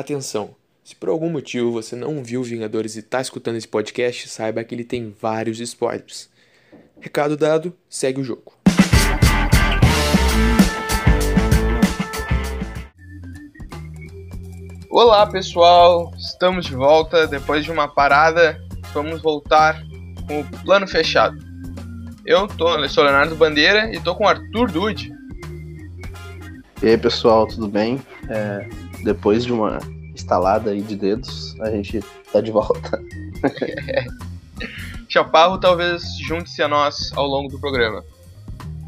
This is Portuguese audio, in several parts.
Atenção! Se por algum motivo você não viu Vingadores e está escutando esse podcast, saiba que ele tem vários spoilers. Recado dado, segue o jogo. Olá pessoal, estamos de volta depois de uma parada. Vamos voltar com o plano fechado. Eu tô, eu sou Leonardo Bandeira e tô com o Arthur Dude. E aí pessoal, tudo bem? É, depois de uma instalada aí de dedos, a gente tá de volta. Chaparro talvez junte-se a nós ao longo do programa.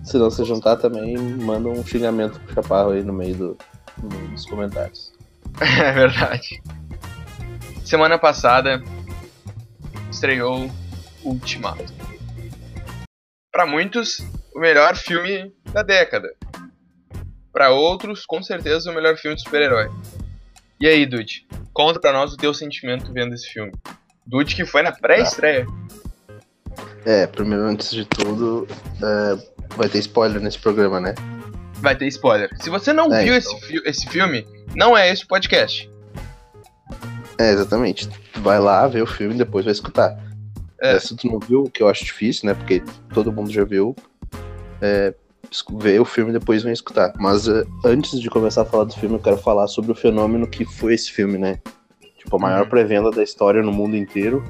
Se não se juntar também, manda um xingamento pro Chaparro aí no meio do, no, dos comentários. É verdade. Semana passada estreou Ultimato. Para muitos, o melhor filme da década. Para outros, com certeza, o melhor filme de super-herói. E aí, Dude? Conta pra nós o teu sentimento vendo esse filme. Dude que foi na pré-estreia. É, primeiro, antes de tudo, é, vai ter spoiler nesse programa, né? Vai ter spoiler. Se você não É, viu então. esse, esse filme, não é esse podcast. É, exatamente. Tu vai lá ver o filme e depois vai escutar. É. É, se tu não viu, o que eu acho difícil, né? Porque todo mundo já viu, é, ver o filme e depois vem escutar. Mas é, antes de começar a falar do filme, eu quero falar sobre o fenômeno que foi esse filme, né? Tipo, a maior Uhum. pré-venda da história no mundo inteiro.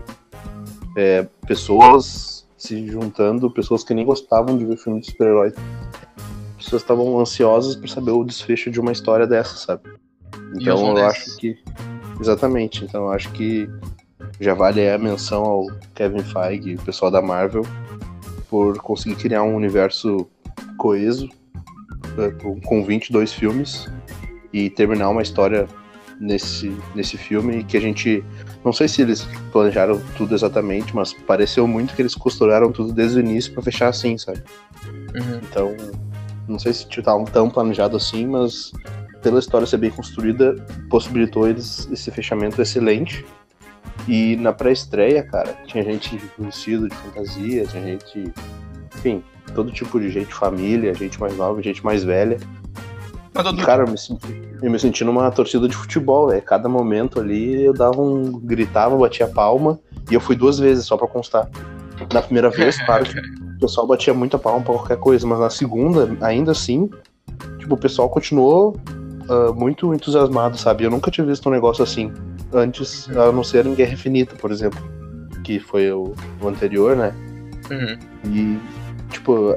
É, pessoas se juntando, pessoas que nem gostavam de ver filme de super-herói. Pessoas estavam ansiosas por saber o desfecho de uma história dessa, sabe? Então eu acho que. Exatamente. Então eu acho que já vale a menção ao Kevin Feige, o pessoal da Marvel, por conseguir criar um universo coeso eh, com- com 22 filmes e terminar uma história nesse, nesse filme que a gente. Não sei se eles planejaram tudo exatamente, mas pareceu muito que eles costuraram tudo desde o início pra fechar assim, sabe? Uhum. Então, não sei se tipo, tá tão planejado assim, mas pela história ser bem construída, possibilitou eles esse fechamento excelente. E na pré-estreia, cara, tinha gente vestido de fantasia, tinha gente. Enfim, todo tipo de gente, família, gente mais nova, gente mais velha. Mas, cara, eu me senti, eu me senti numa torcida de futebol, velho. Cada momento ali eu dava um. gritava, batia palma, e eu fui duas vezes, só pra constar. Na primeira vez, claro o pessoal batia muita palma pra qualquer coisa, mas na segunda, ainda assim, tipo, o pessoal continuou ah, muito entusiasmado, sabe? Eu nunca tinha visto um negócio assim antes, a não ser em Guerra Infinita, por exemplo, que foi o, o anterior, né? Uhum. E, tipo,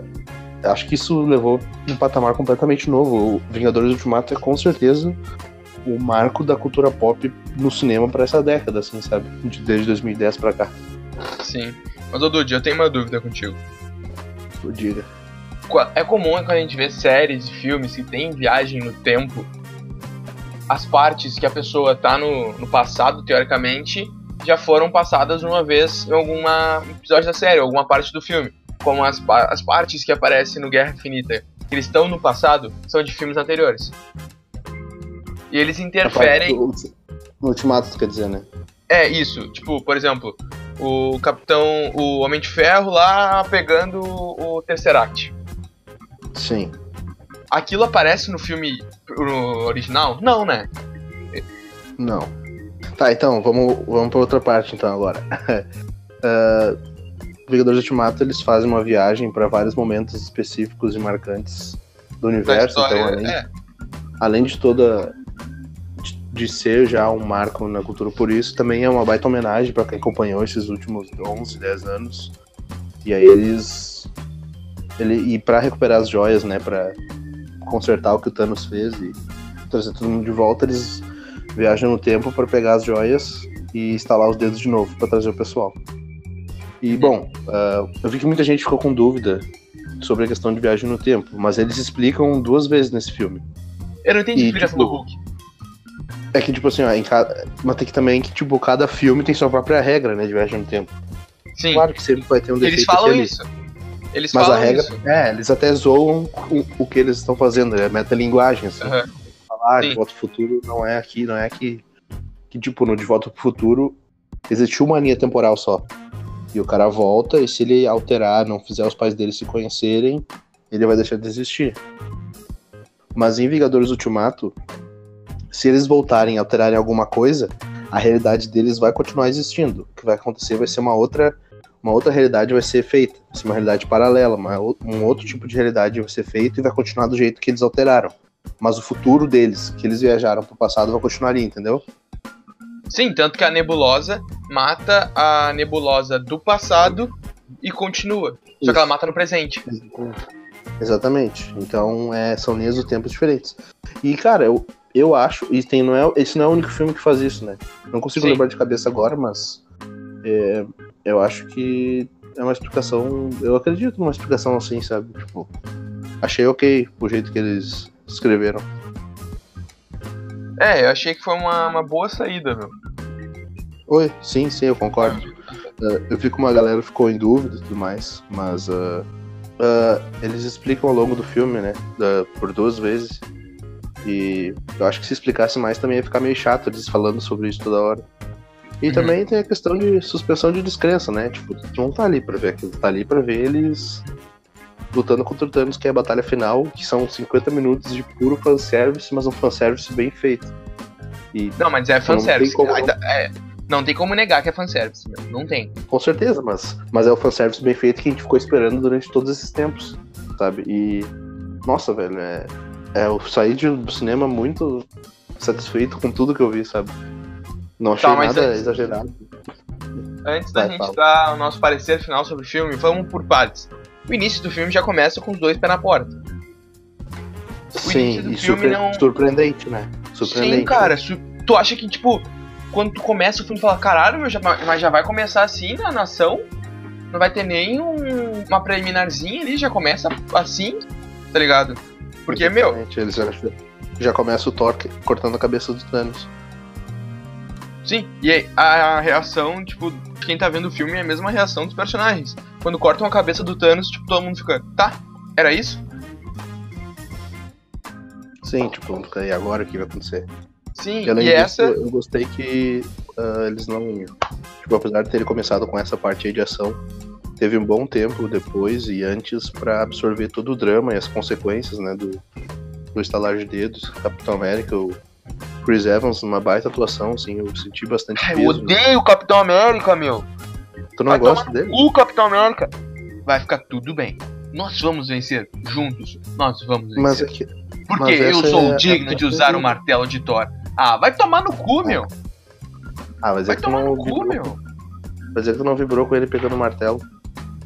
acho que isso levou um patamar completamente novo. O Vingadores Ultimato é com certeza o marco da cultura pop no cinema pra essa década, assim, sabe? De- Desde 2010 pra cá. Sim. Mas, ô, Dude, eu tenho uma dúvida contigo. Diga. É comum quando a gente vê séries e filmes que tem viagem no tempo, as partes que a pessoa tá no, no passado, teoricamente, já foram passadas uma vez em algum episódio da série, alguma parte do filme. Como as, as partes que aparecem no Guerra Infinita, que eles estão no passado, são de filmes anteriores. E eles interferem. No Ultimato, tu quer dizer, né? É, isso. Tipo, por exemplo, o Capitão. O Homem de Ferro lá pegando o Tesseract. Sim. Aquilo aparece no filme no original? Não, né? Não. Tá, então, vamos, vamos pra outra parte então agora. Ah, Vingadores Ultimato, eles fazem uma viagem pra vários momentos específicos e marcantes do universo, história. então além é. além de toda de- de ser já um marco na cultura por isso, também é uma baita homenagem para quem acompanhou esses últimos 11, 10 anos. E aí eles ele e para recuperar as joias, né, para consertar o que o Thanos fez e trazer todo mundo de volta, eles viajam no tempo para pegar as joias e instalar os dedos de novo para trazer o pessoal. E bom, ah, eu vi que muita gente ficou com dúvida sobre a questão de viagem no tempo, mas eles explicam duas vezes nesse filme. Eu não entendi a E, explicação tipo, do Hulk. É que, tipo assim, ó, em cada... mas tem que também que, tipo, cada filme tem sua própria regra, né, de viagem no tempo. Sim, Claro que sempre vai ter um defeito eles falam ali, isso. Eles Mas falam a regra, isso. é, eles até zoam o, o que eles estão fazendo, é metalinguagem, assim. Aham. Falar, Sim. de volta ao futuro não é aqui, não é aqui. Que, tipo, no De Volta pro Futuro existiu uma linha temporal só. E o cara volta, e se ele alterar, não fizer os pais dele se conhecerem, ele vai deixar de existir. Mas em Vingadores Ultimato, se eles voltarem a alterarem alguma coisa, a realidade deles vai continuar existindo. O que vai acontecer vai ser uma outra, uma outra realidade vai ser feita, vai ser uma realidade paralela, uma, um outro tipo de realidade vai ser feito e vai continuar do jeito que eles alteraram. Mas o futuro deles, que eles viajaram pro passado, vai continuar ali, entendeu? Sim, tanto que a nebulosa mata a nebulosa do passado e continua. Só que ela mata no presente. Exatamente. Então é, são linhas do tempo diferentes. E, cara, eu, eu acho. E tem, não é, esse não é o único filme que faz isso, né? Não consigo Sim. lembrar de cabeça agora, mas. é, eu acho que é uma explicação. Eu acredito numa explicação assim, sabe? Tipo, achei ok o jeito que eles escreveram. É, eu achei que foi uma, uma boa saída, meu. Oi, sim, sim, eu concordo. Uh, eu vi que uma galera ficou em dúvida e tudo mais, mas uh, uh, eles explicam ao longo do filme, né? por duas vezes. E eu acho que se explicasse mais também ia ficar meio chato eles falando sobre isso toda hora. E Uhum. também tem a questão de suspensão de descrença, né? Tipo, tu não tá ali pra ver aquilo, tu tá ali pra ver eles lutando contra o Thanos, que é a batalha final, que são 50 minutos de puro fanservice, mas um fanservice bem feito. E Não, mas é fanservice. Não tem como- Ainda- é, não tem como negar que é fanservice, meu. Não tem. Com certeza, mas, mas é o fanservice bem feito que a gente ficou esperando durante todos esses tempos, sabe? E. Nossa, velho, é. é eu saí do cinema muito satisfeito com tudo que eu vi, sabe? Não achei Tá, nada antes- exagerado. Antes da Vai, gente fala. dar o nosso parecer final sobre o filme, vamos por partes. O início do filme já começa com os dois pés na porta. Sim, início do e surpre- não- surpreendente, né? Surpreendente. Sim, cara. su- Tu acha que, tipo, quando tu começa o filme, fala, caralho, meu, já, mas já vai começar assim na nação? Não vai ter nem um- uma preliminarzinha ali, já começa assim, tá ligado? Porque, meu, Exatamente, Eles já, já começa o Thor cortando a cabeça do Thanos. Sim, e a reação, tipo, quem tá vendo o filme é a mesma reação dos personagens. Quando cortam a cabeça do Thanos, tipo, todo mundo fica, tá, era isso? Sim, tipo, e agora o que vai acontecer? Sim, E além e disso, essa. eu gostei que ah, eles não. Tipo, apesar de terem começado com essa parte aí de ação, teve um bom tempo depois e antes pra absorver todo o drama e as consequências, né, do, do estalar de dedos. Capitão América, o Chris Evans, uma baita atuação, assim, eu senti bastante Ai, eu peso. né? odeio o Capitão América, meu. Tu não Vai gosta dele? O Capitão América. Vai ficar tudo bem. Nós vamos vencer juntos. Nós vamos vencer. Mas é que. Porque eu sou é digno de usar o martelo de Thor. Ah, vai tomar no cu, meu. Ah, mas é Vai que tu tomar não no cu, meu. Mas é que tu não vibrou com ele pegando o martelo.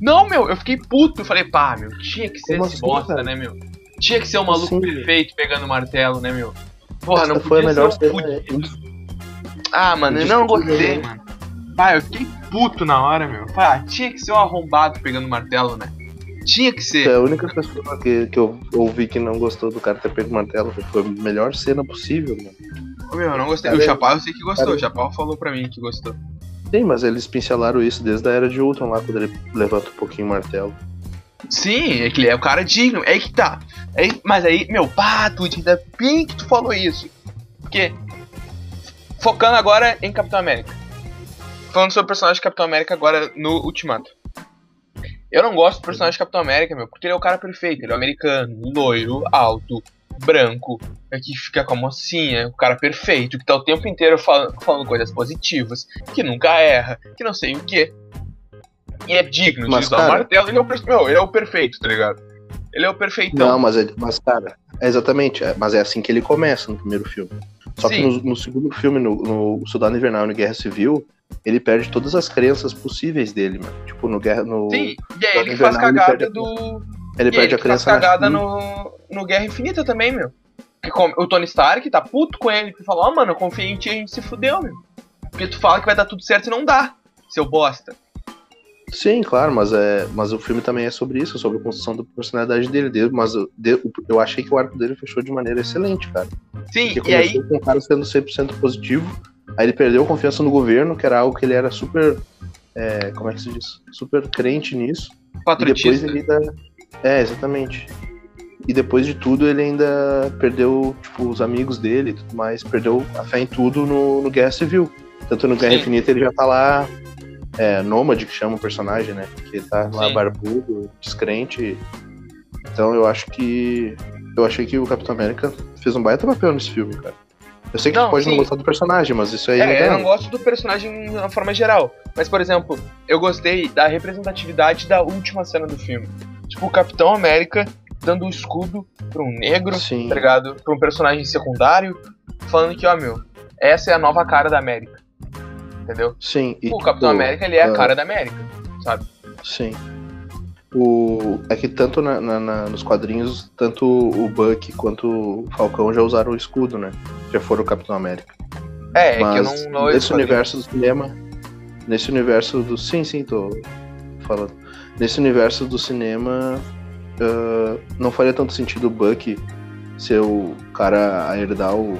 Não, meu, eu fiquei puto. Eu falei, pá, meu, tinha que ser Como esse assim, bosta, cara? né, meu? Tinha que ser o maluco Sim. perfeito pegando o martelo, né, meu? Porra, Essa não foi a melhor cena. Ah, mano, eu não gostei, mano. Pá, eu fiquei puto na hora, meu. Pá, tinha que ser um arrombado pegando martelo, né? Tinha que ser. é a única pessoa que, que eu ouvi que não gostou do cara ter pego martelo. Foi a melhor cena possível, mano. Ô, Meu, eu não gostei. Cara, o Chapéu eu sei que gostou. cara- O Chapéu falou pra mim que gostou. Sim, mas eles pincelaram isso desde a era de Ultron lá, quando ele levanta um pouquinho o martelo. Sim, é que ele é o cara digno. É que tá. É mas aí, meu, pá, tu ainda bem que tu falou isso. Porque, focando agora em Capitão América. Falando sobre o personagem de Capitão América agora no Ultimato. Eu não gosto do personagem de Capitão América, meu, porque ele é o cara perfeito. Ele é americano, loiro, alto, branco, é que fica com a mocinha, o cara perfeito, que tá o tempo inteiro falando, falando coisas positivas, que nunca erra, que não sei o que. E é digno de Mas, usar o cara- martelo, ele é o, meu, ele é o perfeito, tá ligado? Ele é o perfeitão. Não, mas, é, mas cara, é exatamente, é- mas é assim que ele começa no primeiro filme. Só que Sim. no, no segundo filme, no, no Soldado Invernal e no Guerra Civil, ele perde todas as crenças possíveis dele, mano. Tipo, no Guerra. No, Sim, e é ele que faz ele cagada perde a- do. ele e perde ele a que faz crença na cagada no, no Guerra Infinita também, meu. Que o Tony Stark tá puto com ele, que fala, ó, mano, eu confiei em ti e a gente se fudeu, meu. Porque tu fala que vai dar tudo certo e não dá, seu bosta. Sim, claro, mas, é, mas o filme também é sobre isso, sobre a construção da personalidade dele. dele mas eu, de- eu achei que o arco dele fechou de maneira excelente, cara. Sim, Porque e aí, começou com o cara sendo 100% positivo, aí ele perdeu confiança no governo, que era algo que ele era super. é, como é que se diz? Super crente nisso. E depois ele ainda. É, exatamente. E depois de tudo, ele ainda perdeu, tipo, os amigos dele e tudo mais, perdeu a fé em tudo no, no Guerra Civil. Tanto no Guerra Sim. Infinita ele já tá lá, é, nômade, que chama o personagem, né? Que tá lá Sim. barbudo, descrente. Então eu acho que. Eu achei que o Capitão América fez um baita papel nesse filme, cara. Eu sei que Não, tu pode sim. não gostar do personagem, mas isso aí é, É, eu não gosto do personagem na forma geral. Mas, por exemplo, eu gostei da representatividade da última cena do filme. Tipo, o Capitão América dando o escudo pra um negro, Sim. tá ligado? Pra um personagem secundário, falando que, ó, meu, essa é a nova cara da América. Entendeu? Sim. e, o Capitão tipo, América, ele é a ah, cara da América, sabe? Sim. O... É que tanto na- na- na- nos quadrinhos, tanto o Buck quanto o Falcão já usaram o escudo, né? Já foram o Capitão América. É, é que eu Mas não. não nesse universo do cinema. Nesse universo do. Sim, sim, tô falando. Nesse universo do cinema. ah, não faria tanto sentido o Buck ser o cara a herdar o,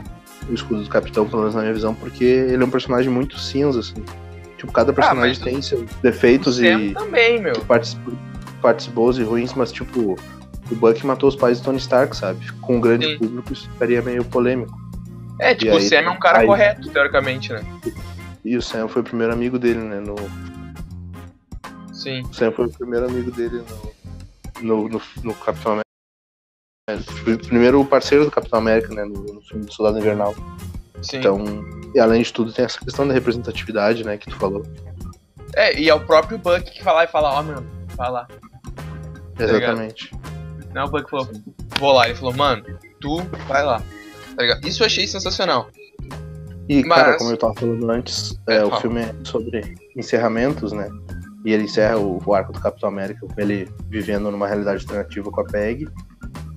o escudo do capitão, pelo menos na minha visão, porque ele é um personagem muito cinza, assim. Tipo, cada personagem Ah, tem seus defeitos e também, meu. partes, partes boas e ruins, mas tipo, o Buck matou os pais do Tony Stark, sabe? Com um grande Sim. público isso ficaria meio polêmico. É, tipo, E o aí- Sam é um cara aí- correto, teoricamente, né? E o Sam foi o primeiro amigo dele, né? No, Sim. O Sam foi o primeiro amigo dele no, no, no, no Capitão primeiro parceiro do Capitão América, né? No, no filme do Soldado Invernal. Sim. Então, e além de tudo, tem essa questão da representatividade, né? Que tu falou. É, e é o próprio Buck que fala e fala, ó, mano, vai lá. Exatamente. Não, o Buck falou, vou lá. Ele falou, mano, tu vai lá. Tá ligado? Isso eu achei sensacional. E, Mas- cara, como eu tava falando antes, É, é, o fala. filme é sobre encerramentos, né? E ele encerra o, o arco do Capitão América com ele vivendo numa realidade alternativa com a Peg.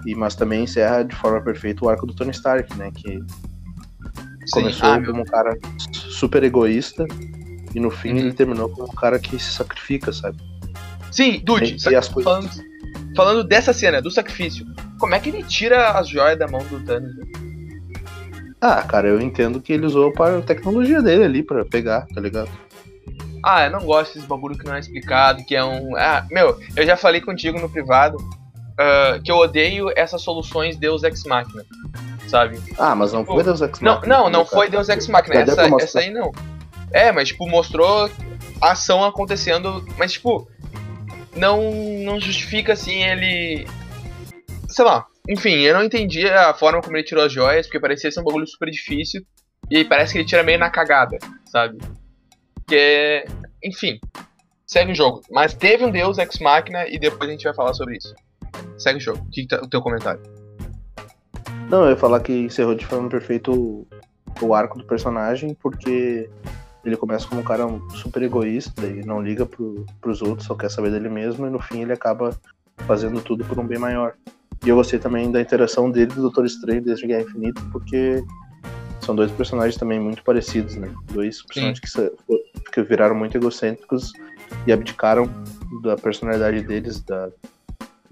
E, mas também encerra de forma perfeita o arco do Tony Stark, né? Que Sim. começou Ah, como um cara super egoísta e no fim Uhum. ele terminou como um cara que se sacrifica, sabe? Sim, Dude, E- as coisas- falando, falando dessa cena, do sacrifício, como é que ele tira as joias da mão do Thanos? né? Ah, cara, eu entendo que ele usou para a tecnologia dele ali pra pegar, tá ligado? Ah, eu não gosto desses bagulho que não é explicado, que é um. Ah, meu, eu já falei contigo no privado ah, que eu odeio essas soluções Deus Ex Machina, sabe? Ah, mas não Tipo, foi Deus Ex Não, Machina, não, não cara. foi Deus Ex Machina, essa, essa aí não. É, mas tipo, mostrou a ação acontecendo, mas tipo, não, não justifica assim ele. Sei lá, enfim, eu não entendi a forma como ele tirou as joias, porque parecia ser um bagulho super difícil, e parece que ele tira meio na cagada, sabe? Que, enfim, segue o jogo. Mas teve um Deus Ex Machina e depois a gente vai falar sobre isso. Segue o jogo. O que, que tá o teu comentário? Não, eu ia falar que encerrou de forma perfeita o, o arco do personagem, porque ele começa como um cara super egoísta e não liga pro, pros outros, só quer saber dele mesmo, e no fim ele acaba fazendo tudo por um bem maior. E eu gostei também da interação dele do Doutor Estranho desde Guerra Infinita, porque são dois personagens também muito parecidos, né? Dois personagens que, que viraram muito egocêntricos e abdicaram da personalidade deles, da,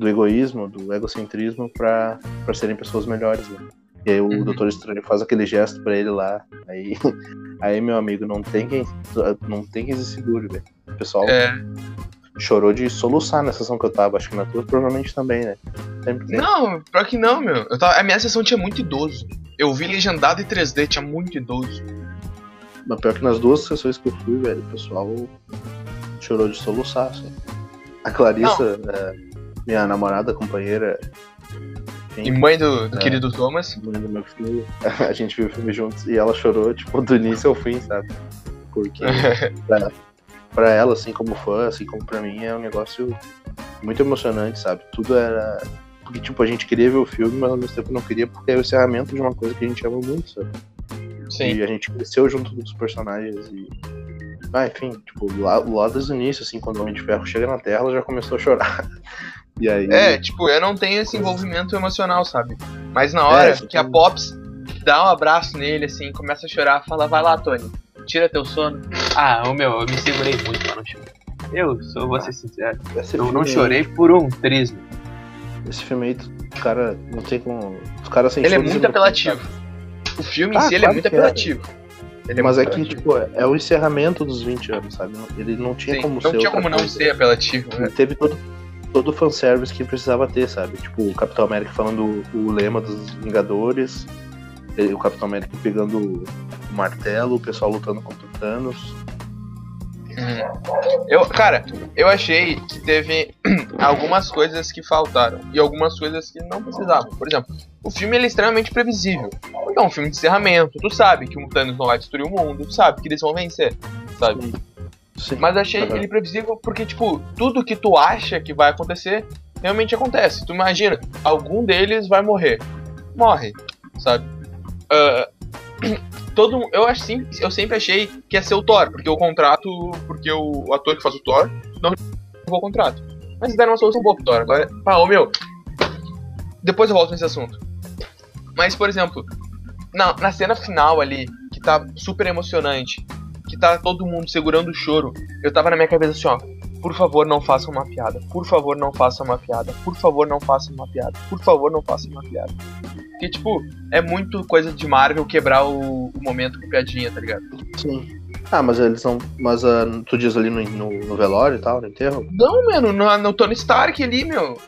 do egoísmo, do egocentrismo, pra pra serem pessoas melhores, né? E aí o Uhum. Doutor Estranho faz aquele gesto pra ele lá. Aí, aí meu amigo, não tem quem, não tem quem se segure, velho. O pessoal É, chorou de soluçar na sessão que eu tava. Acho que na tua provavelmente também, né? Não, pior que não, meu. Eu tava, a minha sessão tinha muito idoso. Eu vi legendado em 3D, tinha muito idoso. Mas pior que nas duas sessões que eu fui, velho, o pessoal chorou de soluçar, assim. A Clarissa, é, minha namorada, companheira, E mãe do, do É. querido Thomas. mãe do meu filho, a gente viu o filme juntos e ela chorou, tipo, do início ao fim, sabe? Porque pra, pra ela, assim como fã, assim como pra mim, é um negócio muito emocionante, sabe? Tudo era. Porque, tipo, a gente queria ver o filme, mas ao mesmo tempo não queria, porque é o encerramento de uma coisa que a gente ama muito, sabe? Sim. E a gente cresceu junto dos personagens e. Ah, enfim, tipo, lá, lá desde o início, assim, quando o Homem de Ferro chega na Terra, ela já começou a chorar. E aí. É, tipo, eu não tenho esse envolvimento emocional, sabe? Mas na hora É, que a Pops dá um abraço nele, assim, começa a chorar, fala, vai lá, Tony, tira teu sono. Ah, o meu, eu me segurei muito pra não chorar. Eu sou, vou ser sincero, esse eu não aí- chorei por um trismo. Esse filme aí, o cara, não tem como. Os caras sem Ele é muito apelativo. O filme em Ah, si, ele é muito é. apelativo. Ele Mas é que, tipo, é o encerramento dos 20 anos, sabe? Ele não tinha Sim, como não ser. tinha outra como não coisa. ser apelativo, né? Ele teve todo, todo o fanservice que precisava ter, sabe? Tipo, o Capitão América falando o, lema dos Vingadores, o Capitão América pegando o martelo, o pessoal lutando contra o Thanos. Uhum. Eu, cara, eu achei que teve algumas coisas que faltaram e algumas coisas que não precisavam. Por exemplo, o filme ele é extremamente previsível. é um filme de encerramento. Tu sabe que o Thanos não vai destruir o mundo, tu sabe que eles vão vencer, sabe? Sim. Mas eu achei ele previsível porque, tipo, tudo que tu acha que vai acontecer, realmente acontece. Tu imagina, algum deles vai morrer. Morre, sabe? Ah, todo eu acho sim, eu sempre achei que ia ser o Thor, porque o contrato, porque o, o ator que faz o Thor não renovou o contrato. Mas deram uma solução boa pro Thor. Agora, pá, ô meu, depois eu volto nesse assunto. Mas, por exemplo, na, na cena final ali, que tá super emocionante, que tá todo mundo segurando o choro, eu tava na minha cabeça assim, ó. Por favor, não faça uma piada. Por favor, não faça uma piada. Por favor, não faça uma piada. Por favor, não faça uma piada. Porque, tipo, é muito coisa de Marvel quebrar o, o momento com piadinha, tá ligado? Sim. Ah, mas eles não. Mas ah, tu diz ali no, no, no velório e tal, no enterro? Não, mano, no, no Tony Stark ali, meu.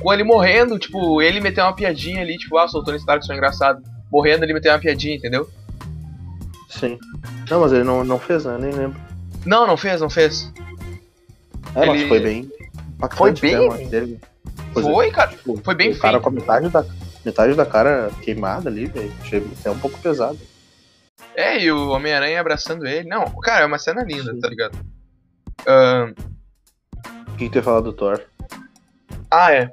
Com ele morrendo, tipo, ele meteu uma piadinha ali, tipo, ah, sou o Tony Stark, sou engraçado. Morrendo, ele meteu uma piadinha, entendeu? Sim. Não, mas ele não, não fez, né? Nem lembro. Não, não fez, não fez. É, mas Ele- foi bem. impactante Foi bem- até a morte dele. Pois é, Foi, cara. tipo, foi bem o cara feito. com a metade da, metade da cara queimada ali, velho. Achei até um pouco pesado. É, e o Homem-Aranha abraçando ele. Não, cara, é uma cena linda, tá ligado? Ahn, O que, que tu ia falar do Thor? ah, é.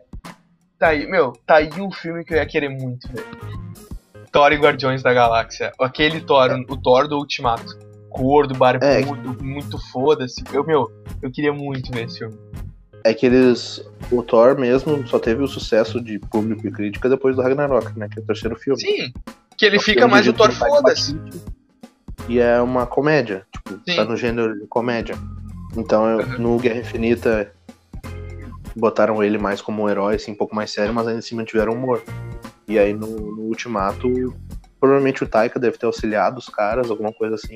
Tá aí, meu, tá aí um filme que eu ia querer muito, velho. Thor e Guardiões da Galáxia. Aquele Thor, o Thor do Ultimato. Gordo, barbudo, muito foda-se. Eu, meu, eu queria muito ver esse filme. É que eles. O Thor mesmo só teve o sucesso de público e crítica depois do Ragnarok, né? Que é o terceiro filme. Sim, que ele É fica mais o Thor foda-se. E é uma comédia, tipo, Sim. tá no gênero de comédia. Então eu- Uhum. no Guerra Infinita botaram ele mais como um herói, assim, um pouco mais sério, mas ainda assim mantiveram humor. E aí no, no Ultimato, provavelmente o Taika deve ter auxiliado os caras, alguma coisa assim,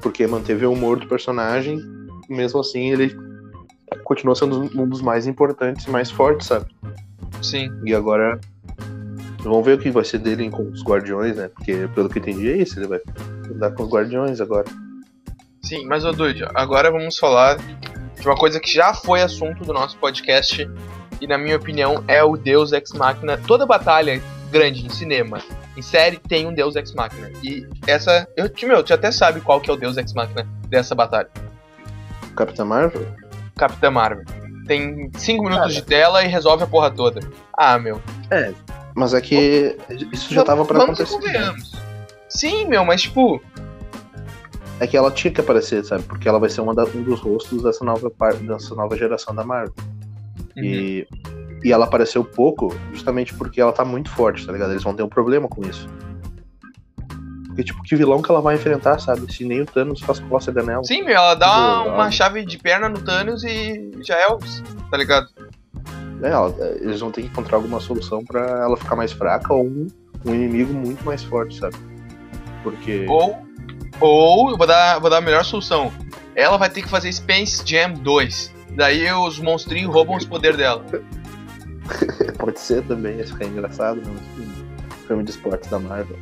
porque manteve o humor do personagem, mesmo assim ele continua sendo um dos mais importantes e mais fortes, sabe? Sim. E agora. Vamos ver o que vai ser dele com os Guardiões, né? Porque, pelo que eu entendi, é isso. Ele vai andar com os Guardiões agora. Sim, mas ô Dude, agora vamos falar de uma coisa que já foi assunto do nosso podcast e na minha opinião é o Deus Ex Machina. Toda batalha grande em cinema, em série tem um Deus Ex Machina. E essa, eu, meu, tu até sabe qual que é o Deus Ex Machina dessa batalha. Capitã Marvel? Capitã Marvel. Tem 5 minutos de tela e resolve a porra toda. Ah, meu. Mas é que isso já tava pra Vamos acontecer. Sim, meu, mas tipo, É que ela tinha que aparecer, sabe? Porque ela vai ser da- um dos rostos dessa nova, dessa nova geração da Marvel. Uhum. E, e ela apareceu pouco justamente porque ela tá muito forte, tá ligado? Eles vão ter um problema com isso. Porque, tipo, que vilão que ela vai enfrentar, sabe? Se nem o Thanos faz cócega nela. sim, meu, ela dá Tipo, uma ela- chave de perna no Thanos e já é o. Tá ligado? É, ela- eles vão ter que encontrar alguma solução pra ela ficar mais fraca ou um, um inimigo muito mais forte, sabe? Porque. Ou, ou vou dar, vou dar a melhor solução. Ela vai ter que fazer Space Jam 2. Daí os monstrinhos roubam os poderes dela. Pode ser também, ia ficar engraçado, né? Um filme de esportes da Marvel.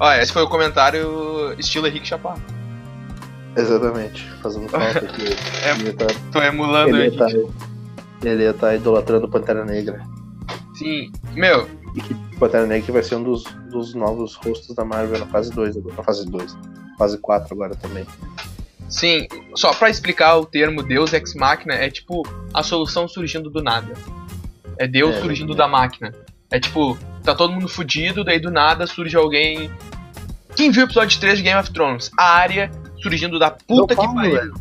Olha, esse foi o comentário estilo Henrique Chaparro. Exatamente, fazendo falta aqui. É, ele tá, Tô emulando ele ia tá, ele ia tá idolatrando Pantera Negra. Sim, meu, E que Pantera Negra vai ser um dos, dos novos rostos da Marvel na fase 2 agora. Na fase 2. Fase 4 agora também. Sim, só pra explicar o termo Deus Ex Machina, é tipo a solução surgindo do nada. É Deus É, surgindo exatamente. da máquina. É tipo, tá todo mundo fudido, daí do nada surge alguém. Quem viu o episódio 3 de Game of Thrones? A área surgindo da puta Não que pariu.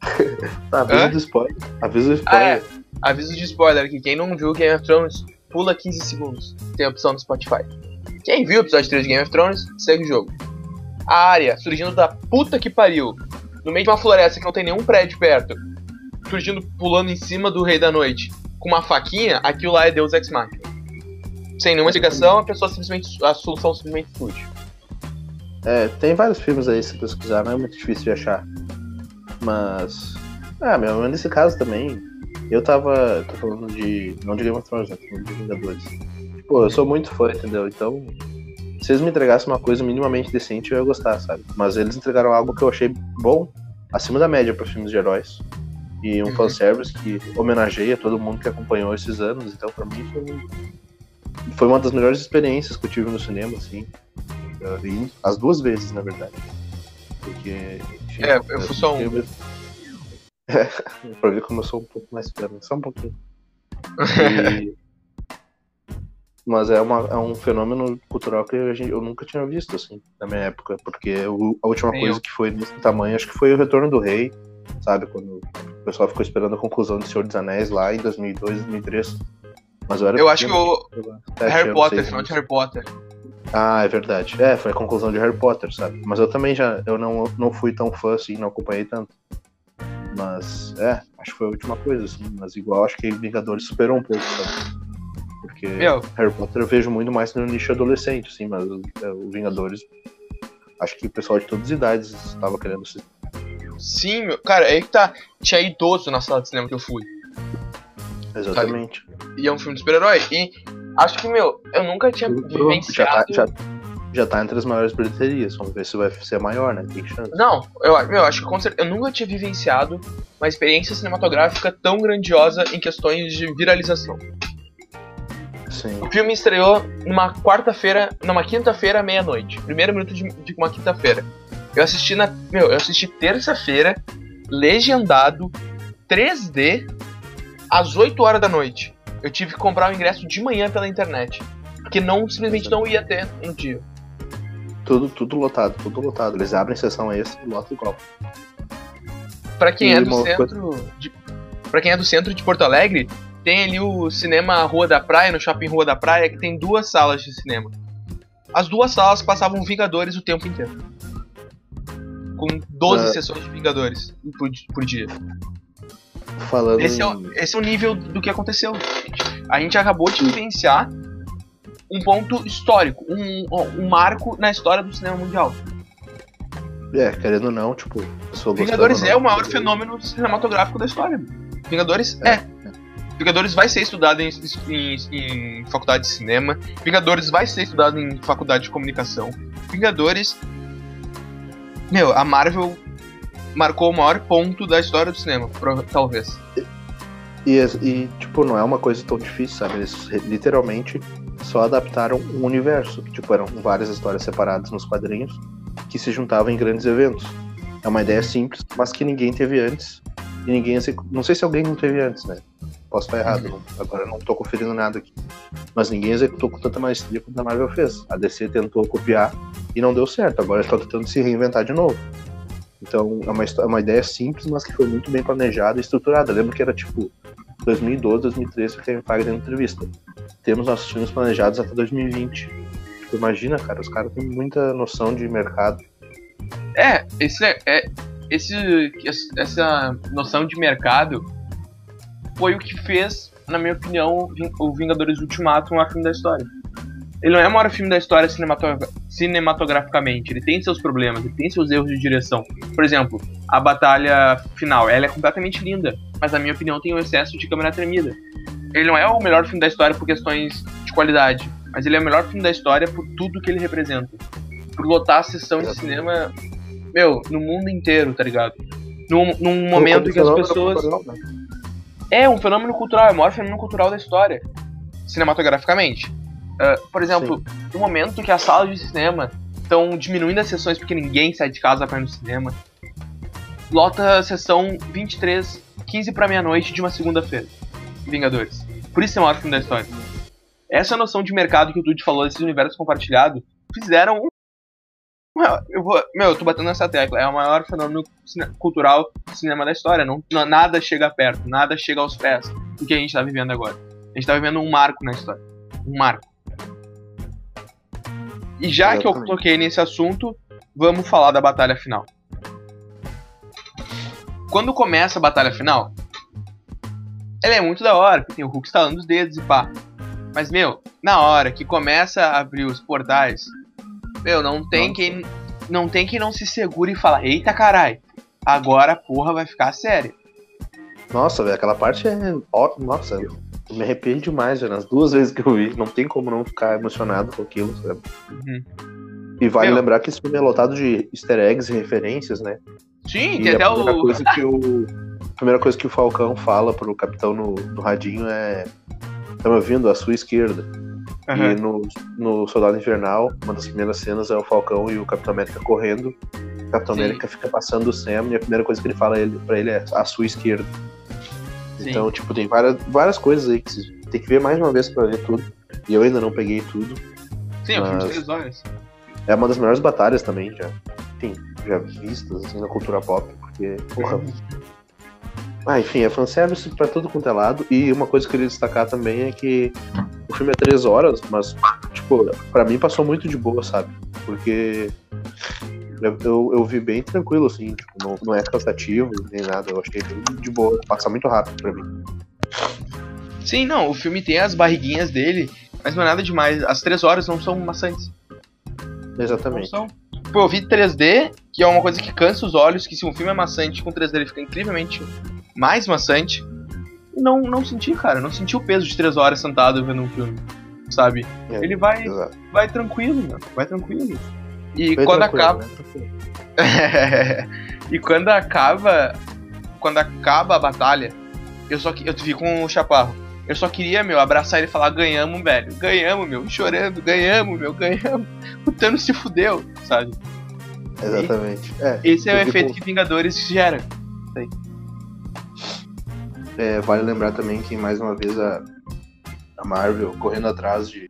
Tá, avisa Hã? do spoiler. Avisa do Ah, é. spoiler. Aviso de spoiler aqui, quem não viu Game of Thrones, pula 15 segundos. Tem a opção do Spotify. Quem viu o episódio 3 de Game of Thrones, segue o jogo. A área surgindo da puta que pariu. No meio de uma floresta que não tem nenhum prédio perto. Surgindo, pulando em cima do Rei da Noite. Com uma faquinha, aquilo lá é Deus Ex Machina. Sem nenhuma explicação, a pessoa simplesmente. A solução simplesmente surge. É, tem vários filmes aí, se pesquisar, não é muito difícil de achar. Mas. Ah, meu, nesse caso também. Eu tava. tô falando de. Não de Game of Thrones, né? De Vingadores. Pô, eu sou muito fã, entendeu? Então. Se eles me entregassem uma coisa minimamente decente, eu ia gostar, sabe? Mas eles entregaram algo que eu achei bom, acima da média para filmes de heróis. E um Uhum. fanservice que homenageia todo mundo que acompanhou esses anos. Então, pra mim, foi, foi uma das melhores experiências que eu tive no cinema, assim. Eu vi as duas vezes, na verdade. Porque. enfim, É, eu fui só um. filme- É, pra ver como eu sou um pouco mais perna, só um pouquinho. E- Mas é, uma, é um fenômeno cultural que a gente- eu nunca tinha visto, assim, na minha época. Porque o- a última Nem coisa eu. que foi desse tamanho, acho que foi o Retorno do Rei, sabe? Quando o pessoal ficou esperando a conclusão do Senhor dos Anéis lá em 2002, 2003. Mas eu era Eu acho que pequeno, o sete Harry Potter, final de. Harry Potter. Ah, é verdade. É, foi a conclusão de Harry Potter, sabe? Mas eu também já eu não, não fui tão fã assim, não acompanhei tanto. Mas, é, acho que foi a última coisa, assim. Mas igual, acho que Vingadores superou um pouco, sabe? Porque Meu, Harry Potter eu vejo muito mais no nicho adolescente, assim, mas é, o Vingadores. Acho que o pessoal de todas as idades estava querendo se. sim, meu, cara, é aí que tá. Tinha idoso na sala de cinema que eu fui. Exatamente. E é um filme de super-herói. E acho que, meu, eu nunca tinha já, tá, vivenciado. já, já tá entre as maiores bilheterias. Vamos ver se vai ser maior, né? Tem chance. Não, eu, meu, acho que com certeza, eu nunca tinha vivenciado uma experiência cinematográfica tão grandiosa em questões de viralização. Sim. O filme estreou numa quarta-feira, numa quinta-feira, meia-noite. Primeiro minuto de, de uma quinta-feira. Eu assisti na. Meu, eu assisti terça-feira, legendado, 3D, às 8 horas da noite. Eu tive que comprar o ingresso de manhã pela internet. Porque não simplesmente não ia ter no dia. Tudo, tudo lotado, tudo lotado. Eles abrem sessão extra e lotam igual. Pra quem E é do centro. De, pra quem é do centro de Porto Alegre, tem ali o cinema Rua da Praia, no shopping Rua da Praia, que tem duas salas de cinema. As duas salas passavam Vingadores o tempo inteiro. Com 12 Ah. sessões de Vingadores por, por dia. Falando Esse é, o, esse é o nível do que aconteceu. A gente acabou de vivenciar um ponto histórico, um, um marco na história do cinema mundial. É, querendo ou não, tipo, Vingadores é o maior fenômeno cinematográfico da história. Vingadores é. Vingadores vai ser estudado em, em- em faculdade de cinema. Vingadores vai ser estudado em faculdade de comunicação. Vingadores. Meu, a Marvel marcou o maior ponto da história do cinema, talvez. E, e, tipo, não é uma coisa tão difícil, sabe? Eles literalmente só adaptaram um universo. que, Tipo, eram várias histórias separadas nos quadrinhos que se juntavam em grandes eventos. É uma ideia simples, mas que ninguém teve antes. E ninguém Não sei se alguém não teve antes, né? Posso estar errado, não- agora não tô conferindo nada aqui. Mas ninguém executou com tanta maestria quanto a Marvel fez. A DC tentou copiar e não deu certo. Agora estão tentando se reinventar de novo. Então é uma, é uma ideia simples, mas que foi muito bem planejada e estruturada. Eu lembro que era tipo 2012, 2013 que Kevin Feige deu entrevista. Temos nossos filmes planejados até 2020. Tipo, imagina, cara, os caras têm muita noção de mercado. É, esse é, é- esse, essa noção de mercado foi o que fez, na minha opinião, o Vingadores Ultimato um maior filme da história. Ele não é o maior filme da história cinematogra- cinematograficamente. Ele tem seus problemas, ele tem seus erros de direção. Por exemplo, a batalha final, ela é completamente linda, mas na minha opinião tem um excesso de câmera tremida. Ele não é o melhor filme da história por questões de qualidade, mas ele é o melhor filme da história por tudo que ele representa. Por lotar a sessão de cinema, meu, no mundo inteiro, tá ligado? Num, num momento em que as pessoas. É um fenômeno cultural, é o maior fenômeno cultural da história, cinematograficamente. Ah, por exemplo, no momento que as salas de cinema estão diminuindo as sessões porque ninguém sai de casa pra ir no cinema, lota a sessão 23, 15 pra meia-noite de uma segunda-feira. Vingadores. Por isso é o maior filme da história. Essa noção de mercado que o Dude falou, desses universos compartilhados, fizeram um. Eu vou, meu, eu tô batendo nessa tecla. É o maior fenômeno cultural do cinema da história. Não, nada chega perto, nada chega aos pés do que a gente tá vivendo agora. A gente tá vivendo um marco na história. Um marco. E já que eu toquei nesse assunto, vamos falar da batalha final. Quando começa a batalha final, ela é muito da hora, porque tem o Hulk estalando os dedos e pá. Mas, meu, na hora que começa a abrir os portais, meu, não tem Nossa. quem não tem quem não se segure e fala, eita carai, agora a porra vai ficar séria. Nossa, velho, aquela parte é. Nossa, eu me arrependo demais, velho. Nas duas vezes que eu vi. Não tem como não ficar emocionado com aquilo, sabe? Uhum. E vale Meu. lembrar que esse filme é lotado de easter eggs e referências, né? Sim, E tem a até primeira o. coisa que o. A primeira coisa que o Falcão fala pro capitão no, no radinho é. Tá me ouvindo? À sua esquerda. E no, no Soldado Invernal, uma das primeiras cenas é o Falcão e o Capitão América correndo. O Capitão Sim. América fica passando o Sam e a primeira coisa que ele fala ele, pra ele é a sua esquerda. Sim. Então, tipo, tem várias, várias coisas aí que você tem que ver mais uma vez pra ver tudo. E eu ainda não peguei tudo. Sim, é um filme de três horas. É uma das melhores batalhas também, já. Enfim, já vistas assim, na cultura pop, porque, porra. Ah, enfim, é fanservice pra tudo quanto é lado. E uma coisa que eu queria destacar também é que o filme é três horas, mas, tipo, pra mim passou muito de boa, sabe? Porque eu, eu, eu vi bem tranquilo, assim, tipo, não, não é cansativo nem nada. Eu achei bem de boa, passa muito rápido pra mim. Sim, não, o filme tem as barriguinhas dele, mas não é nada demais. As três horas não são maçantes. Não Exatamente. são. Pô, eu vi 3D, que é uma coisa que cansa os olhos, que se um filme é maçante, com 3D ele fica incrivelmente mais maçante. E não, não senti, cara, não senti o peso de três horas sentado vendo um filme, sabe? É, Ele vai, exato. vai tranquilo, meu, vai tranquilo. E Bem quando acaba. né? E quando acaba. Quando acaba a batalha, eu só eu vi com o Chaparro. Eu só queria, meu, abraçar ele e falar, ganhamos, velho. Ganhamos, meu, chorando, ganhamos, meu, ganhamos. O Thanos se fudeu, sabe? Exatamente. É, Esse é o Porque, efeito pô, que Vingadores gera. É, vale lembrar também que, mais uma vez, a, a Marvel, correndo atrás de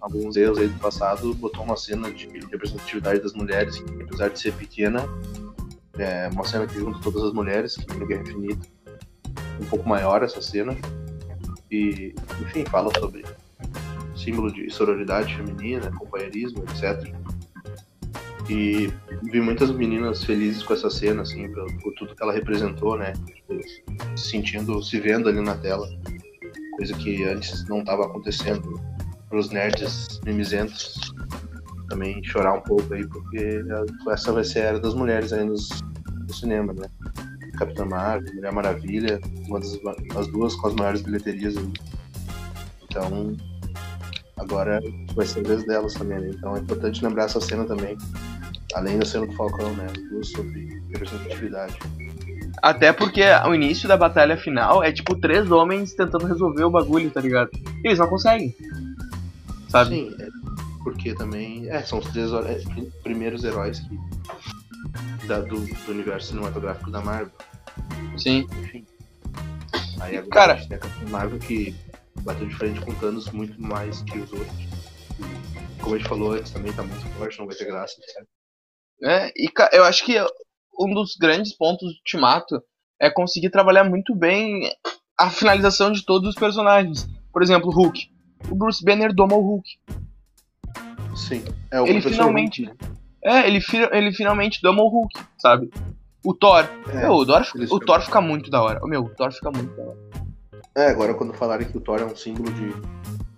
alguns erros aí do passado, botou uma cena de representatividade das mulheres, que, apesar de ser pequena, é uma cena que junta todas as mulheres, que Guerra Infinita, um pouco maior essa cena, e, enfim, fala sobre símbolo de sororidade feminina, companheirismo, etc. E vi muitas meninas felizes com essa cena, assim, por, por tudo que ela representou, né? Se sentindo, se vendo ali na tela. Coisa que antes não estava acontecendo. Para os nerds mimizentos também chorar um pouco aí, porque essa vai ser a era das mulheres aí nos, no cinema, né? Capitã Marvel, Mulher Maravilha, uma das as duas com as maiores bilheterias aí. Então, agora vai ser a vez delas também, né? Então é importante lembrar essa cena também. Além da cena do Falcão, né? As duas sobre representatividade. Até porque o início da batalha final é tipo três homens tentando resolver o bagulho, tá ligado? E eles não conseguem. Sabe? Sim, é, porque também. É, são os três é, pri- primeiros heróis que, da- do, do universo cinematográfico da Marvel. Sim. Enfim. Aí agora Cara- a gente tem a Marvel que bateu de frente com Thanos muito mais que os outros. E, como a gente falou antes, também tá muito forte, não vai ter graça, certo? É, e eu acho que um dos grandes pontos do Ultimato é conseguir trabalhar muito bem a finalização de todos os personagens. Por exemplo, o Hulk. O Bruce Banner doma o Hulk. Sim. É o Ele finalmente- Hulk, né? É, ele, ele finalmente doma o Hulk, sabe? O Thor. É, Meu, o, Thor o Thor fica muito da hora. Meu, o Thor fica muito da hora. É, agora quando falarem que o Thor é um símbolo de.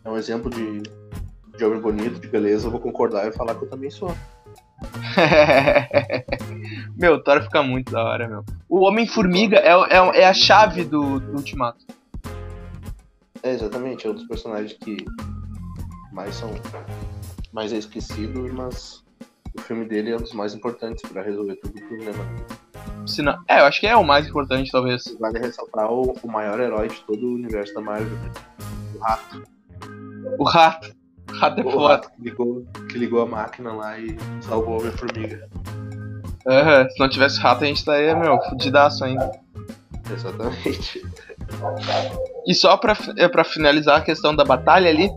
É um exemplo de, de homem bonito, de beleza, eu vou concordar e falar que eu também sou. meu, o Thor fica muito da hora, meu. O Homem-Formiga é, é, é a chave do, do Ultimato. É, exatamente, é um dos personagens que mais são. mais é esquecido, mas o filme dele é um dos mais importantes pra resolver todo o problema. Se não- É, eu acho que é o mais importante, talvez. Vale ressaltar o, o maior herói de todo o universo da Marvel, né? o rato. O rato. Rato é O foda. rato que ligou, que ligou a máquina lá e salvou o Homem-Formiga. Aham, se não tivesse rato, a gente estaria, meu, fudidaço ainda. Exatamente. E só pra, é, pra finalizar a questão da batalha ali,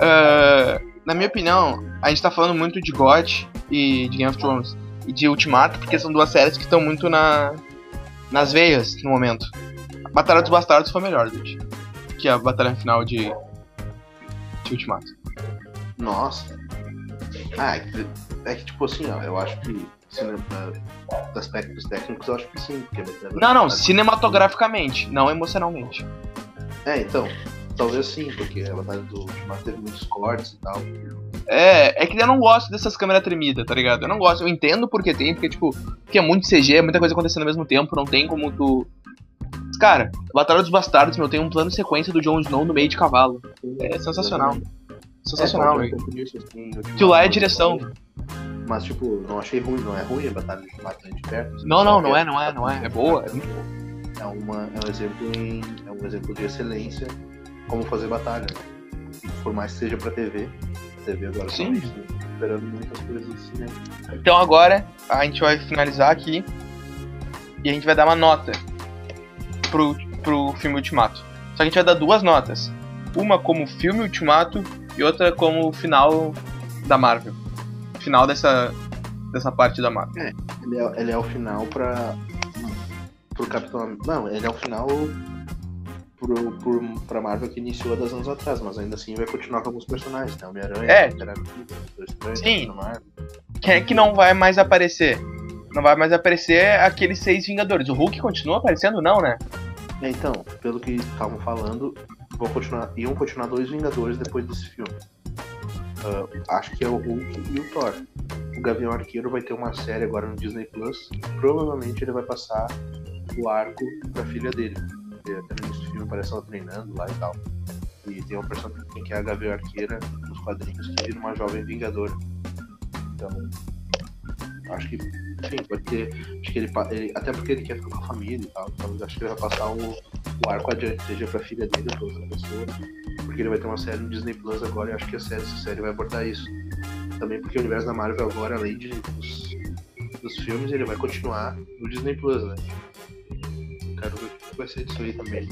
ah, na minha opinião, a gente tá falando muito de God e de Game of Thrones e de Ultimato, porque são duas séries que estão muito na, nas veias no momento. A Batalha dos Bastardos foi melhor, gente, que a batalha final de Ultimato. Nossa. Ah, é que, é que, tipo assim, ó, eu acho que cinema, dos aspectos técnicos, eu acho que sim. Porque Não, não, cinematograficamente, não emocionalmente. É, então, talvez sim, porque a batalha do Ultimato teve muitos cortes e tal. É, é que eu não gosto dessas câmeras tremidas, tá ligado? Eu não gosto, eu entendo porque tem, porque, tipo, porque é muito CG, é muita coisa acontecendo ao mesmo tempo, não tem como tu. Cara, Batalha dos Bastardos, meu, tem um plano de sequência do Jon Snow no meio de cavalo. É sensacional. Sensacional, é, velho. nisso, assim, Aquilo lá é direção. Mas, tipo, não achei ruim, não é ruim a batalha Ultimato né, de perto. assim, Não, não, não que é, não é, não é. É boa, é muito boa. É, uma, é, um exemplo em, é um exemplo de excelência como fazer batalha. por mais que seja pra TV. TV agora Sim. tá esperando muitas coisas do cinema. Então agora a gente vai finalizar aqui e a gente vai dar uma nota pro, pro filme Ultimato. Só que a gente vai dar duas notas. Uma como filme Ultimato e outra como final da Marvel. Final dessa, dessa parte da Marvel. Ele é, ele é o final pra. pro Capitão. Não, ele é o final pro, pro, pra Marvel que iniciou há 10 anos atrás, mas ainda assim vai continuar com alguns personagens, né? Homem-Aranha, É. Homem-Aranha, Sim. Quem é que não vai mais aparecer? Não vai mais aparecer aqueles seis Vingadores. O Hulk continua aparecendo? Não, né? É, Então, pelo que estavam falando, vão continuar, iam continuar dois Vingadores depois desse filme. Ah, acho que é o Hulk e o Thor. O Gavião Arqueiro vai ter uma série agora no Disney Plus. Provavelmente ele vai passar o arco pra filha dele. Porque até no início do filme parece ela treinando lá e tal. E tem uma personagem que é a Gavião Arqueira nos quadrinhos que vira uma jovem Vingadora. Então, acho que, enfim, pode ter. Acho que ele, ele- Até porque ele quer ficar com a família e tal. Então acho que ele vai passar o, o arco adiante, seja pra filha dele ou pra outra pessoa. Porque ele vai ter uma série no Disney Plus agora e acho que a série, essa série vai abordar isso. Também porque o universo da Marvel agora, além de, dos, dos filmes, ele vai continuar no Disney Plus, né? Quero ver o que vai ser disso aí também.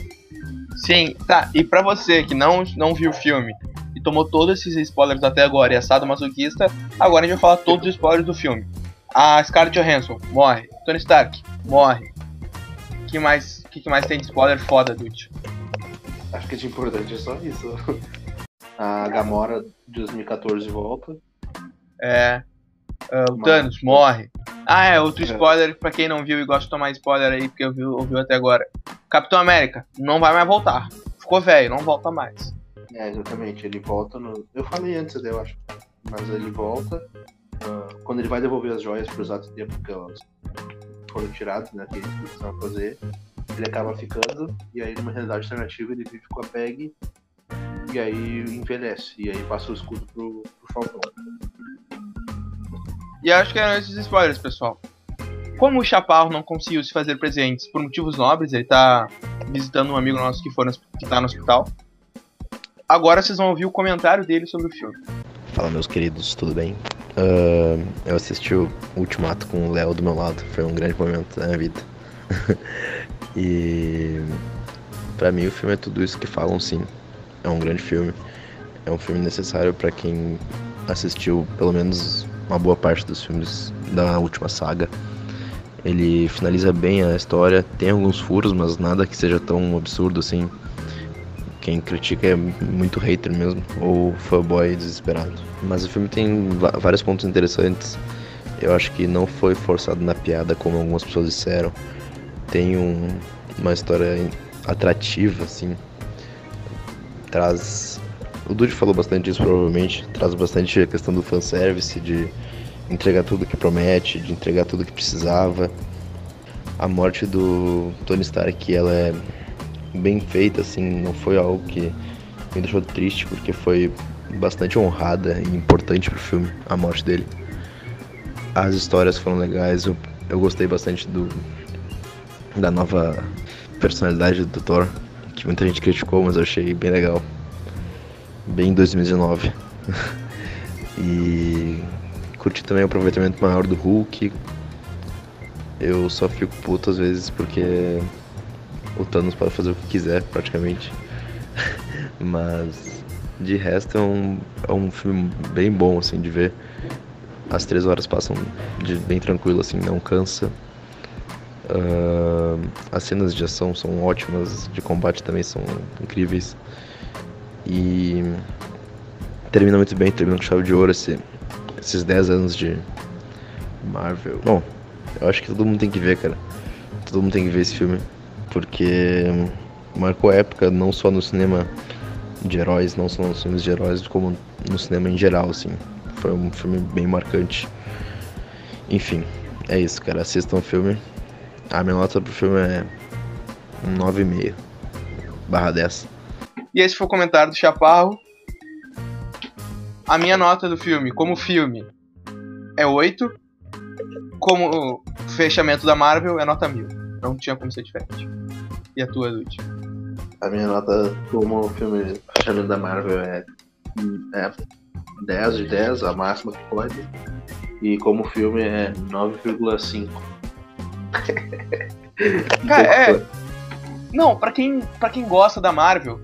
Sim, tá. E pra você que não, não viu o filme e tomou todos esses spoilers até agora e é sadomasoquista, agora a gente vai falar todos os spoilers do filme. A Scarlett Johansson morre. Tony Stark morre. Que mais, que, que mais tem de spoiler foda, Dude? Acho que de importante é só isso. A Gamora de 2014 volta. É. ah, o Mas- Thanos morre. Ah, é, outro É. spoiler pra quem não viu e gosta de tomar spoiler aí, porque ouviu, ouviu até agora. Capitão América não vai mais voltar. Ficou velho, não volta mais. É, exatamente. Ele volta no. Eu falei antes, eu acho. Mas ele volta. Ah, quando ele vai devolver as joias para os atos tempo que elas foram tiradas, né? Que eles precisavam fazer. Ele acaba ficando. E aí, numa realidade alternativa, ele vive com a Peg. E aí envelhece. E aí passa o escudo pro, pro Falcão. E acho que eram esses spoilers, pessoal. Como o Chaparro não conseguiu se fazer presentes por motivos nobres, ele tá visitando um amigo nosso que, foi no, que tá no hospital. Agora vocês vão ouvir o comentário dele sobre o filme. Fala meus queridos, tudo bem? Ah, eu assisti o Ultimato com o Léo do meu lado, foi um grande momento da minha vida. e pra mim o filme é tudo isso que falam sim. É um grande filme. É um filme necessário pra quem assistiu pelo menos uma boa parte dos filmes da última saga. Ele finaliza bem a história, tem alguns furos, mas nada que seja tão absurdo assim. Quem critica é muito hater mesmo, ou fanboy desesperado. Mas o filme tem vários pontos interessantes. Eu acho que não foi forçado na piada, como algumas pessoas disseram. Tem um- uma história atrativa, assim. Traz. O Dude falou bastante disso, provavelmente. Traz bastante a questão do fanservice, de entregar tudo que promete, de entregar tudo que precisava. A morte do Tony Stark, ela é bem feita, assim, não foi algo que me deixou triste, porque foi bastante honrada e importante pro filme, a morte dele. As histórias foram legais, eu, eu gostei bastante do da nova personalidade do Thor, que muita gente criticou, mas eu achei bem legal. Bem 2019. e curti também o aproveitamento maior do Hulk. Eu só fico puto às vezes porque o Thanos pode fazer o que quiser, praticamente. Mas de resto é um, é um filme bem bom assim de ver. As três horas passam de bem tranquilo, assim, não cansa. Ah, as cenas de ação são ótimas, de combate também são incríveis. E termina muito bem, termina com chave de ouro esse, esses 10 anos de Marvel. Bom, eu acho que todo mundo tem que ver, cara. Todo mundo tem que ver esse filme. Porque marcou época não só no cinema de heróis, não só nos filmes de heróis, como no cinema em geral, assim. Foi um filme bem marcante. Enfim, é isso, cara. Assistam o filme. A minha nota pro filme é um 9,5 barra 10. E esse foi o comentário do Chaparro. A minha nota do filme, como filme, é 8. Como fechamento da Marvel, é nota 1000. Não tinha como ser diferente. E a tua, Dude? A minha nota como filme fechamento da Marvel é é 10 de 10, a máxima que pode. E como filme é 9,5. Cara, é. Não, pra quem, pra quem gosta da Marvel,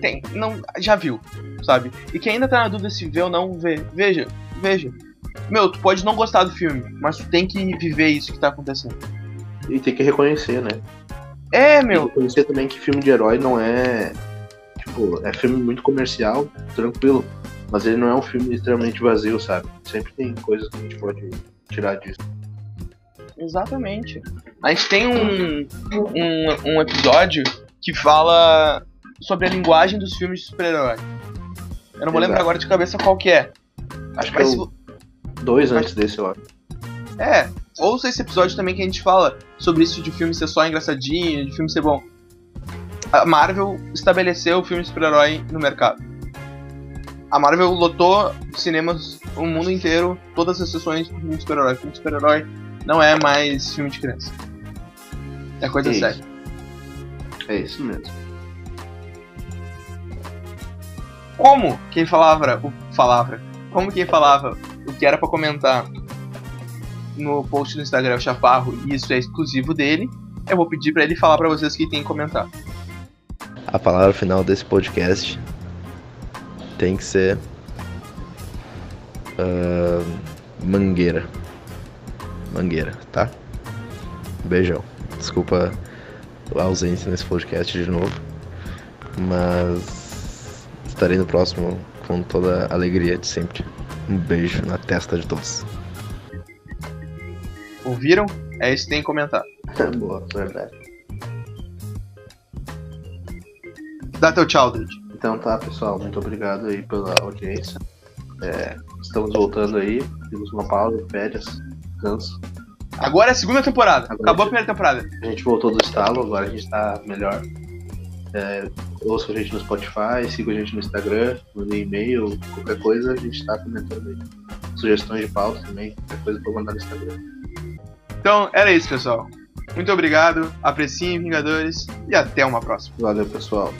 tem. Não, já viu, sabe? E quem ainda tá na dúvida se vê ou não vê, veja, veja. Meu, tu pode não gostar do filme, mas tu tem que viver isso que tá acontecendo. E tem que reconhecer, né? É, meu. reconhecer também que filme de herói não é. Tipo, é filme muito comercial, tranquilo. Mas ele não é um filme extremamente vazio, sabe? Sempre tem coisas que a gente pode tirar disso. Exatamente. A gente tem um, um, um episódio que fala sobre a linguagem dos filmes de super-herói. Eu não vou Exato. lembrar agora de cabeça qual que é. Acho que é o dois antes desse, eu acho. É, ouça esse episódio também que a gente fala sobre isso de filme ser só engraçadinho, de filme ser bom. A Marvel estabeleceu o filme de super-herói no mercado. A Marvel lotou cinemas o mundo inteiro, todas as sessões de filme de super-herói. Filme de super-herói não é mais filme de criança. É coisa Isso. séria. É isso mesmo. Como quem falava, o falava, como quem falava o que era pra comentar no post do Instagram Chaparro, e isso é exclusivo dele, eu vou pedir pra ele falar pra vocês que tem que comentar. A palavra final desse podcast tem que ser. ah, mangueira. Mangueira, tá? Beijão. Desculpa a ausência nesse podcast de novo. Mas estarei no próximo com toda a alegria de sempre. Um beijo na testa de todos. Ouviram? É isso que tem que comentar. Boa, verdade. Dá teu tchau, Dude. Então tá, pessoal. Muito obrigado aí pela audiência. É, estamos voltando aí. Temos uma pausa, férias, descanso. Agora é a segunda temporada. Agora Acabou a sim. primeira temporada. A gente voltou do estalo, agora a gente tá melhor. É, ouça a gente no Spotify, siga a gente no Instagram, mandem e-mail, qualquer coisa a gente tá comentando aí. Sugestões de pauta também, qualquer coisa pra mandar no Instagram. Então, era isso, pessoal. Muito obrigado, apreciem Vingadores e até uma próxima. Valeu, pessoal.